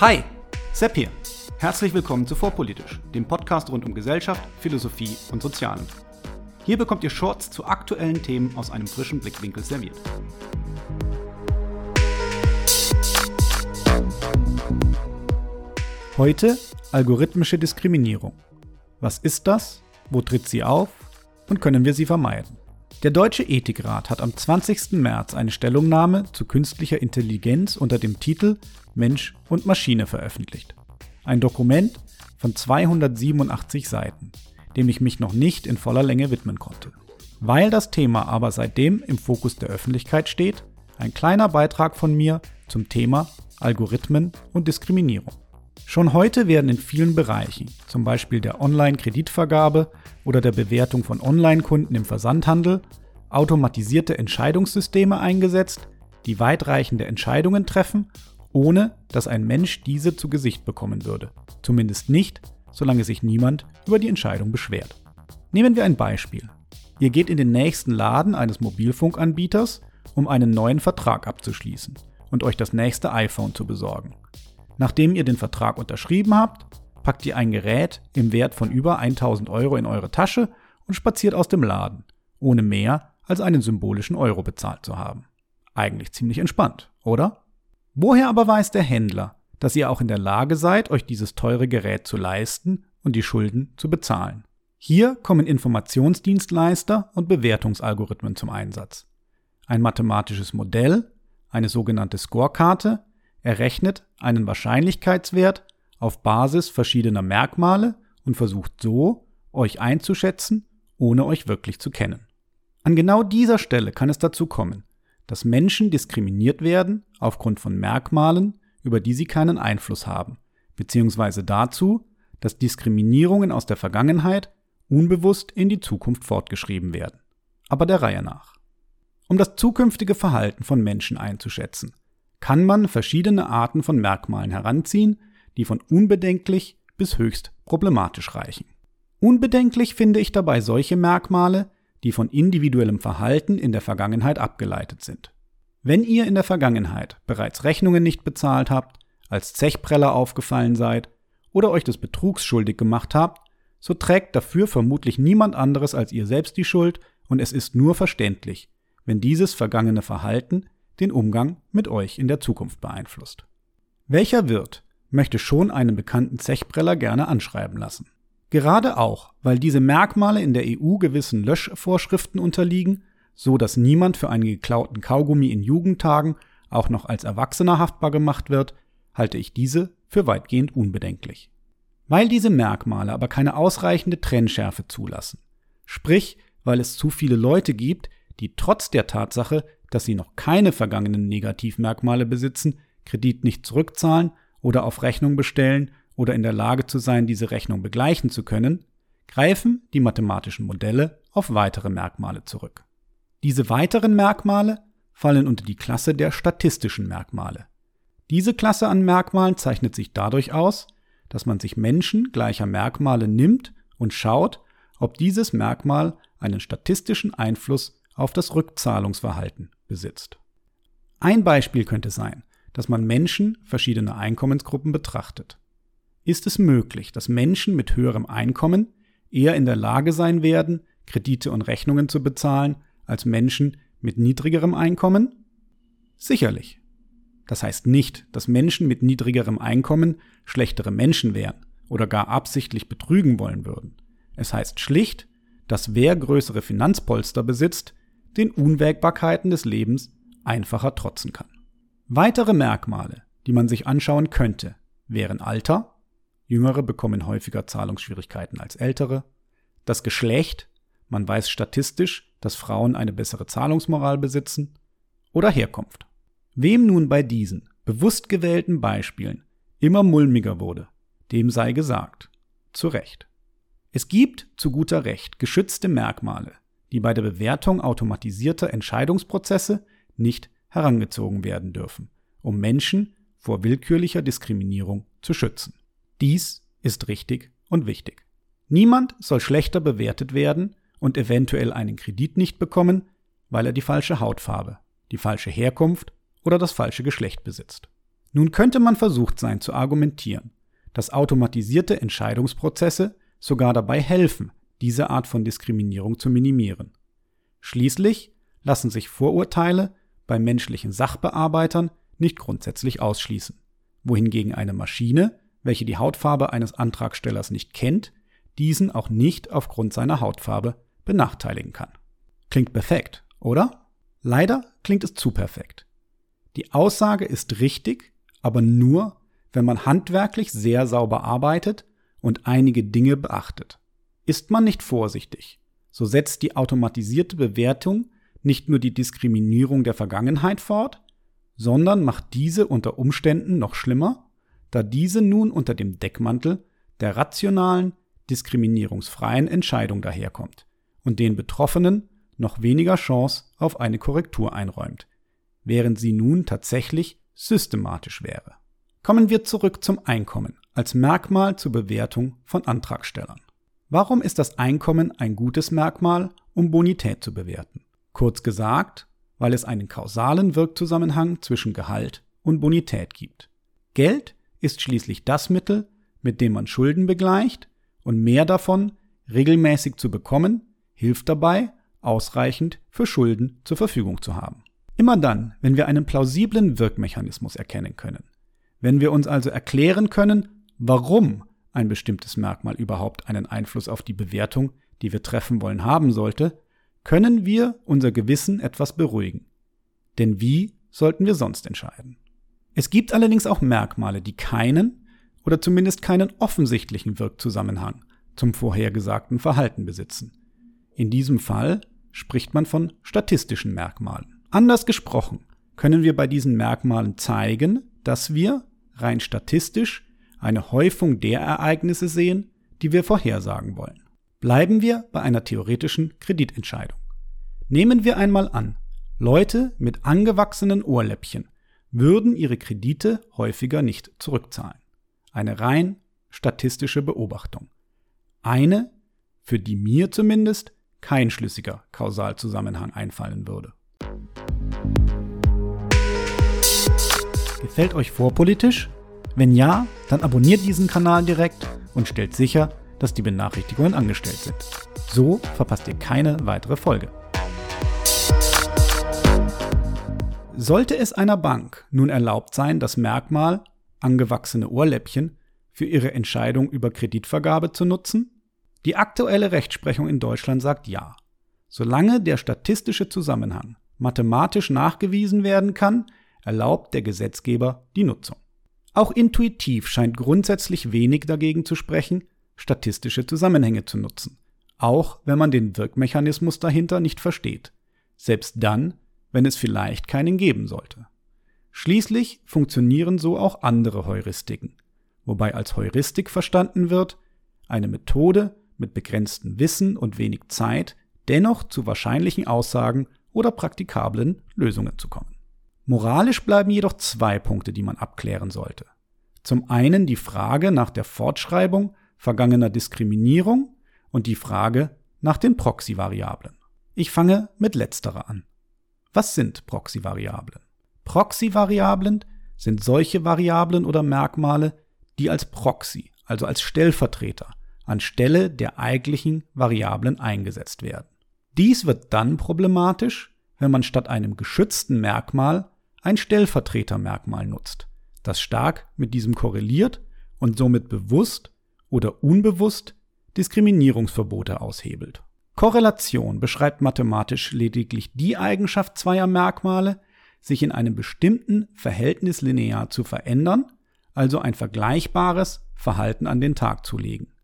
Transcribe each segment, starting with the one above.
Hi, Sepp hier. Herzlich willkommen zu Vorpolitisch, dem Podcast rund um Gesellschaft, Philosophie und Sozialen. Hier bekommt ihr Shorts zu aktuellen Themen aus einem frischen Blickwinkel serviert. Heute algorithmische Diskriminierung. Was ist das? Wo tritt sie auf? Und können wir sie vermeiden? Der Deutsche Ethikrat hat am 20. März eine Stellungnahme zu künstlicher Intelligenz unter dem Titel Mensch und Maschine veröffentlicht. Ein Dokument von 287 Seiten, dem ich mich noch nicht in voller Länge widmen konnte. Weil das Thema aber seitdem im Fokus der Öffentlichkeit steht, ein kleiner Beitrag von mir zum Thema Algorithmen und Diskriminierung. Schon heute werden in vielen Bereichen, zum Beispiel der Online-Kreditvergabe oder der Bewertung von Online-Kunden im Versandhandel, automatisierte Entscheidungssysteme eingesetzt, die weitreichende Entscheidungen treffen, ohne dass ein Mensch diese zu Gesicht bekommen würde. Zumindest nicht, solange sich niemand über die Entscheidung beschwert. Nehmen wir ein Beispiel. Ihr geht in den nächsten Laden eines Mobilfunkanbieters, um einen neuen Vertrag abzuschließen und euch das nächste iPhone zu besorgen. Nachdem ihr den Vertrag unterschrieben habt, packt ihr ein Gerät im Wert von über 1000 Euro in eure Tasche und spaziert aus dem Laden, ohne mehr als einen symbolischen Euro bezahlt zu haben. Eigentlich ziemlich entspannt, oder? Woher aber weiß der Händler, dass ihr auch in der Lage seid, euch dieses teure Gerät zu leisten und die Schulden zu bezahlen? Hier kommen Informationsdienstleister und Bewertungsalgorithmen zum Einsatz. Ein mathematisches Modell, eine sogenannte Scorekarte, errechnet einen Wahrscheinlichkeitswert auf Basis verschiedener Merkmale und versucht so, euch einzuschätzen, ohne euch wirklich zu kennen. An genau dieser Stelle kann es dazu kommen, dass Menschen diskriminiert werden aufgrund von Merkmalen, über die sie keinen Einfluss haben, beziehungsweise dazu, dass Diskriminierungen aus der Vergangenheit unbewusst in die Zukunft fortgeschrieben werden. Aber der Reihe nach. Um das zukünftige Verhalten von Menschen einzuschätzen, kann man verschiedene Arten von Merkmalen heranziehen, die von unbedenklich bis höchst problematisch reichen. Unbedenklich finde ich dabei solche Merkmale, die von individuellem Verhalten in der Vergangenheit abgeleitet sind. Wenn ihr in der Vergangenheit bereits Rechnungen nicht bezahlt habt, als Zechpreller aufgefallen seid oder euch des Betrugs schuldig gemacht habt, so trägt dafür vermutlich niemand anderes als ihr selbst die Schuld und es ist nur verständlich, wenn dieses vergangene Verhalten den Umgang mit euch in der Zukunft beeinflusst. Welcher Wirt möchte schon einen bekannten Zechpreller gerne anschreiben lassen? Gerade auch, weil diese Merkmale in der EU gewissen Löschvorschriften unterliegen, so dass niemand für einen geklauten Kaugummi in Jugendtagen auch noch als Erwachsener haftbar gemacht wird, halte ich diese für weitgehend unbedenklich. Weil diese Merkmale aber keine ausreichende Trennschärfe zulassen, sprich weil es zu viele Leute gibt, die trotz der Tatsache, dass sie noch keine vergangenen Negativmerkmale besitzen, Kredit nicht zurückzahlen oder auf Rechnung bestellen oder in der Lage zu sein, diese Rechnung begleichen zu können, greifen die mathematischen Modelle auf weitere Merkmale zurück. Diese weiteren Merkmale fallen unter die Klasse der statistischen Merkmale. Diese Klasse an Merkmalen zeichnet sich dadurch aus, dass man sich Menschen gleicher Merkmale nimmt und schaut, ob dieses Merkmal einen statistischen Einfluss auf das Rückzahlungsverhalten besitzt. Ein Beispiel könnte sein, dass man Menschen verschiedener Einkommensgruppen betrachtet. Ist es möglich, dass Menschen mit höherem Einkommen eher in der Lage sein werden, Kredite und Rechnungen zu bezahlen, als Menschen mit niedrigerem Einkommen? Sicherlich. Das heißt nicht, dass Menschen mit niedrigerem Einkommen schlechtere Menschen wären oder gar absichtlich betrügen wollen würden. Es heißt schlicht, dass wer größere Finanzpolster besitzt, den Unwägbarkeiten des Lebens einfacher trotzen kann. Weitere Merkmale, die man sich anschauen könnte, wären Alter, Jüngere bekommen häufiger Zahlungsschwierigkeiten als Ältere, das Geschlecht, man weiß statistisch, dass Frauen eine bessere Zahlungsmoral besitzen, oder Herkunft. Wem nun bei diesen bewusst gewählten Beispielen immer mulmiger wurde, dem sei gesagt, zu Recht. Es gibt zu guter Recht geschützte Merkmale, die bei der Bewertung automatisierter Entscheidungsprozesse nicht herangezogen werden dürfen, um Menschen vor willkürlicher Diskriminierung zu schützen. Dies ist richtig und wichtig. Niemand soll schlechter bewertet werden und eventuell einen Kredit nicht bekommen, weil er die falsche Hautfarbe, die falsche Herkunft oder das falsche Geschlecht besitzt. Nun könnte man versucht sein zu argumentieren, dass automatisierte Entscheidungsprozesse sogar dabei helfen, diese Art von Diskriminierung zu minimieren. Schließlich lassen sich Vorurteile bei menschlichen Sachbearbeitern nicht grundsätzlich ausschließen, wohingegen eine Maschine, welche die Hautfarbe eines Antragstellers nicht kennt, diesen auch nicht aufgrund seiner Hautfarbe benachteiligen kann. Klingt perfekt, oder? Leider klingt es zu perfekt. Die Aussage ist richtig, aber nur, wenn man handwerklich sehr sauber arbeitet und einige Dinge beachtet. Ist man nicht vorsichtig, so setzt die automatisierte Bewertung nicht nur die Diskriminierung der Vergangenheit fort, sondern macht diese unter Umständen noch schlimmer, da diese nun unter dem Deckmantel der rationalen, diskriminierungsfreien Entscheidung daherkommt und den Betroffenen noch weniger Chance auf eine Korrektur einräumt, während sie nun tatsächlich systematisch wäre. Kommen wir zurück zum Einkommen als Merkmal zur Bewertung von Antragstellern. Warum ist das Einkommen ein gutes Merkmal, um Bonität zu bewerten? Kurz gesagt, weil es einen kausalen Wirkzusammenhang zwischen Gehalt und Bonität gibt. Geld ist schließlich das Mittel, mit dem man Schulden begleicht, und mehr davon regelmäßig zu bekommen, hilft dabei, ausreichend für Schulden zur Verfügung zu haben. Immer dann, wenn wir einen plausiblen Wirkmechanismus erkennen können, wenn wir uns also erklären können, warum ein bestimmtes Merkmal überhaupt einen Einfluss auf die Bewertung, die wir treffen wollen, haben sollte, können wir unser Gewissen etwas beruhigen. Denn wie sollten wir sonst entscheiden? Es gibt allerdings auch Merkmale, die keinen oder zumindest keinen offensichtlichen Wirkzusammenhang zum vorhergesagten Verhalten besitzen. In diesem Fall spricht man von statistischen Merkmalen. Anders gesprochen können wir bei diesen Merkmalen zeigen, dass wir rein statistisch eine Häufung der Ereignisse sehen, die wir vorhersagen wollen. Bleiben wir bei einer theoretischen Kreditentscheidung. Nehmen wir einmal an, Leute mit angewachsenen Ohrläppchen würden ihre Kredite häufiger nicht zurückzahlen. Eine rein statistische Beobachtung. Eine, für die mir zumindest kein schlüssiger Kausalzusammenhang einfallen würde. Gefällt euch vorpolitisch? Wenn ja, dann abonniert diesen Kanal direkt und stellt sicher, dass die Benachrichtigungen angestellt sind. So verpasst ihr keine weitere Folge. Sollte es einer Bank nun erlaubt sein, das Merkmal angewachsene Ohrläppchen für ihre Entscheidung über Kreditvergabe zu nutzen? Die aktuelle Rechtsprechung in Deutschland sagt ja. Solange der statistische Zusammenhang mathematisch nachgewiesen werden kann, erlaubt der Gesetzgeber die Nutzung. Auch intuitiv scheint grundsätzlich wenig dagegen zu sprechen, statistische Zusammenhänge zu nutzen, auch wenn man den Wirkmechanismus dahinter nicht versteht, selbst dann, wenn es vielleicht keinen geben sollte. Schließlich funktionieren so auch andere Heuristiken, wobei als Heuristik verstanden wird, eine Methode mit begrenztem Wissen und wenig Zeit dennoch zu wahrscheinlichen Aussagen oder praktikablen Lösungen zu kommen. Moralisch bleiben jedoch zwei Punkte, die man abklären sollte. Zum einen die Frage nach der Fortschreibung vergangener Diskriminierung und die Frage nach den Proxy-Variablen. Ich fange mit letzterer an. Was sind Proxy-Variablen? Proxy-Variablen sind solche Variablen oder Merkmale, die als Proxy, also als Stellvertreter, anstelle der eigentlichen Variablen eingesetzt werden. Dies wird dann problematisch, wenn man statt einem geschützten Merkmal ein Stellvertretermerkmal nutzt, das stark mit diesem korreliert und somit bewusst oder unbewusst Diskriminierungsverbote aushebelt. Korrelation beschreibt mathematisch lediglich die Eigenschaft zweier Merkmale, sich in einem bestimmten Verhältnis linear zu verändern, also ein vergleichbares Verhalten an den Tag zu legen.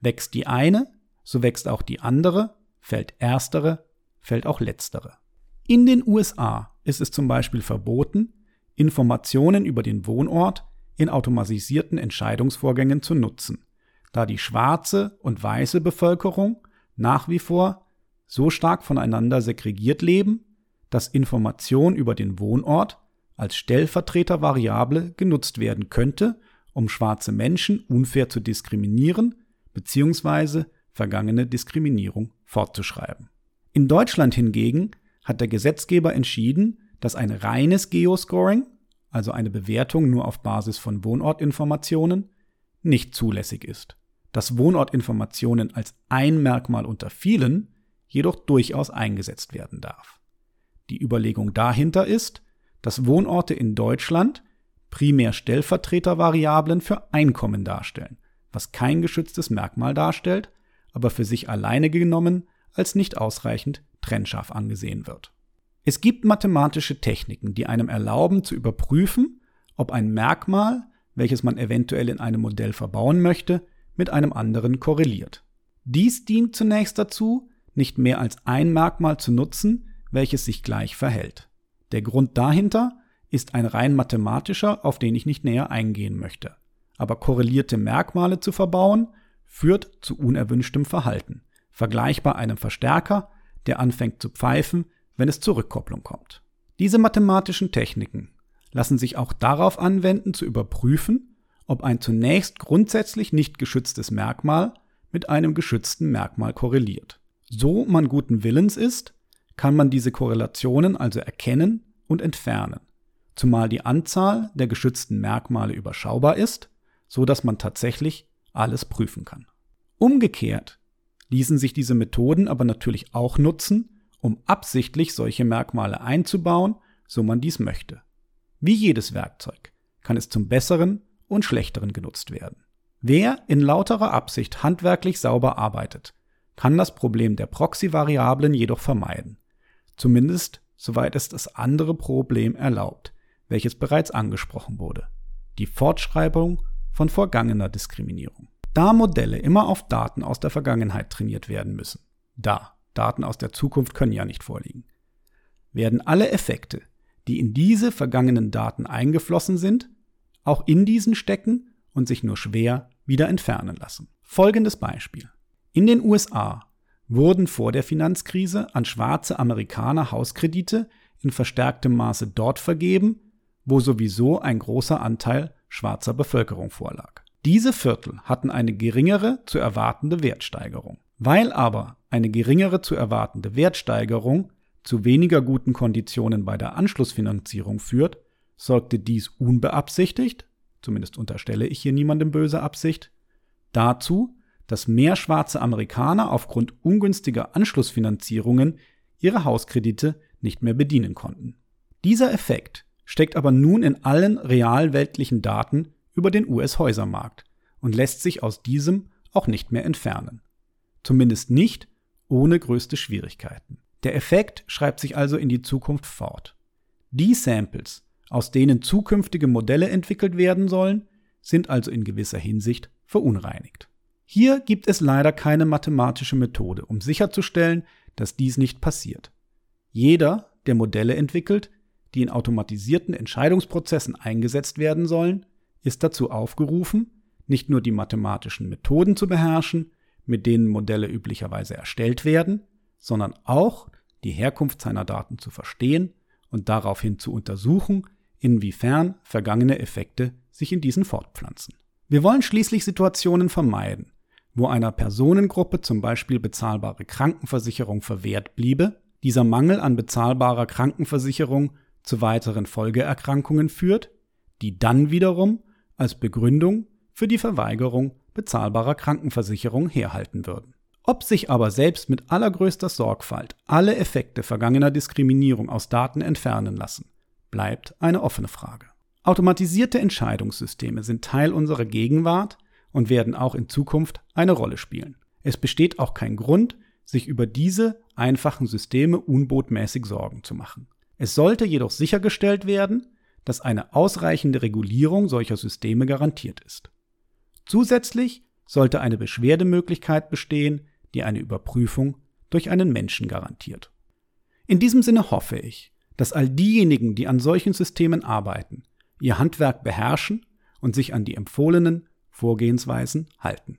Wächst die eine, so wächst auch die andere fällt erstere, fällt auch letztere. In den USA ist es zum Beispiel verboten, Informationen über den Wohnort in automatisierten Entscheidungsvorgängen zu nutzen, da die schwarze und weiße Bevölkerung nach wie vor so stark voneinander segregiert leben, dass Information über den Wohnort als Stellvertretervariable genutzt werden könnte, um schwarze Menschen unfair zu diskriminieren bzw. vergangene Diskriminierung fortzuschreiben. In Deutschland hingegen hat der Gesetzgeber entschieden, dass ein reines Geoscoring, also eine Bewertung nur auf Basis von Wohnortinformationen, nicht zulässig ist, dass Wohnortinformationen als ein Merkmal unter vielen jedoch durchaus eingesetzt werden darf. Die Überlegung dahinter ist, dass Wohnorte in Deutschland primär Stellvertretervariablen für Einkommen darstellen, was kein geschütztes Merkmal darstellt, aber für sich alleine genommen als nicht ausreichend trennscharf angesehen wird. Es gibt mathematische Techniken, die einem erlauben zu überprüfen, ob ein Merkmal, welches man eventuell in einem Modell verbauen möchte, mit einem anderen korreliert. Dies dient zunächst dazu, nicht mehr als ein Merkmal zu nutzen, welches sich gleich verhält. Der Grund dahinter ist ein rein mathematischer, auf den ich nicht näher eingehen möchte. Aber korrelierte Merkmale zu verbauen, führt zu unerwünschtem Verhalten, vergleichbar einem Verstärker, der anfängt zu pfeifen, wenn es zur Rückkopplung kommt. Diese mathematischen Techniken lassen sich auch darauf anwenden, zu überprüfen, ob ein zunächst grundsätzlich nicht geschütztes Merkmal mit einem geschützten Merkmal korreliert. So man guten Willens ist, kann man diese Korrelationen also erkennen und entfernen, zumal die Anzahl der geschützten Merkmale überschaubar ist, so dass man tatsächlich alles prüfen kann. Umgekehrt ließen sich diese Methoden aber natürlich auch nutzen, um absichtlich solche Merkmale einzubauen, so man dies möchte. Wie jedes Werkzeug kann es zum Besseren und Schlechteren genutzt werden. Wer in lauterer Absicht handwerklich sauber arbeitet, kann das Problem der Proxy-Variablen jedoch vermeiden. Zumindest soweit es das andere Problem erlaubt, welches bereits angesprochen wurde. Die Fortschreibung von vorgangener Diskriminierung. Da Modelle immer auf Daten aus der Vergangenheit trainiert werden müssen, da Daten aus der Zukunft können ja nicht vorliegen, werden alle Effekte, die in diese vergangenen Daten eingeflossen sind, auch in diesen stecken und sich nur schwer wieder entfernen lassen. Folgendes Beispiel. In den USA wurden vor der Finanzkrise an schwarze Amerikaner Hauskredite in verstärktem Maße dort vergeben, wo sowieso ein großer Anteil schwarzer Bevölkerung vorlag. Diese Viertel hatten eine geringere zu erwartende Wertsteigerung. Weil aber eine geringere zu erwartende Wertsteigerung zu weniger guten Konditionen bei der Anschlussfinanzierung führt, sorgte dies unbeabsichtigt, zumindest unterstelle ich hier niemandem böse Absicht, dazu, dass mehr schwarze Amerikaner aufgrund ungünstiger Anschlussfinanzierungen ihre Hauskredite nicht mehr bedienen konnten. Dieser Effekt steckt aber nun in allen realweltlichen Daten über den US-Häusermarkt und lässt sich aus diesem auch nicht mehr entfernen. Zumindest nicht ohne größte Schwierigkeiten. Der Effekt schreibt sich also in die Zukunft fort. Die Samples, aus denen zukünftige Modelle entwickelt werden sollen, sind also in gewisser Hinsicht verunreinigt. Hier gibt es leider keine mathematische Methode, um sicherzustellen, dass dies nicht passiert. Jeder, der Modelle entwickelt, die in automatisierten Entscheidungsprozessen eingesetzt werden sollen, ist dazu aufgerufen, nicht nur die mathematischen Methoden zu beherrschen, mit denen Modelle üblicherweise erstellt werden, sondern auch die Herkunft seiner Daten zu verstehen und daraufhin zu untersuchen, inwiefern vergangene Effekte sich in diesen fortpflanzen. Wir wollen schließlich Situationen vermeiden, wo einer Personengruppe zum Beispiel bezahlbare Krankenversicherung verwehrt bliebe, dieser Mangel an bezahlbarer Krankenversicherung zu weiteren Folgeerkrankungen führt, die dann wiederum als Begründung für die Verweigerung bezahlbarer Krankenversicherung herhalten würden. Ob sich aber selbst mit allergrößter Sorgfalt alle Effekte vergangener Diskriminierung aus Daten entfernen lassen, bleibt eine offene Frage. Automatisierte Entscheidungssysteme sind Teil unserer Gegenwart und werden auch in Zukunft eine Rolle spielen. Es besteht auch kein Grund, sich über diese einfachen Systeme unbotmäßig Sorgen zu machen. Es sollte jedoch sichergestellt werden, dass eine ausreichende Regulierung solcher Systeme garantiert ist. Zusätzlich sollte eine Beschwerdemöglichkeit bestehen, die eine Überprüfung durch einen Menschen garantiert. In diesem Sinne hoffe ich, dass all diejenigen, die an solchen Systemen arbeiten, ihr Handwerk beherrschen und sich an die empfohlenen Vorgehensweisen halten.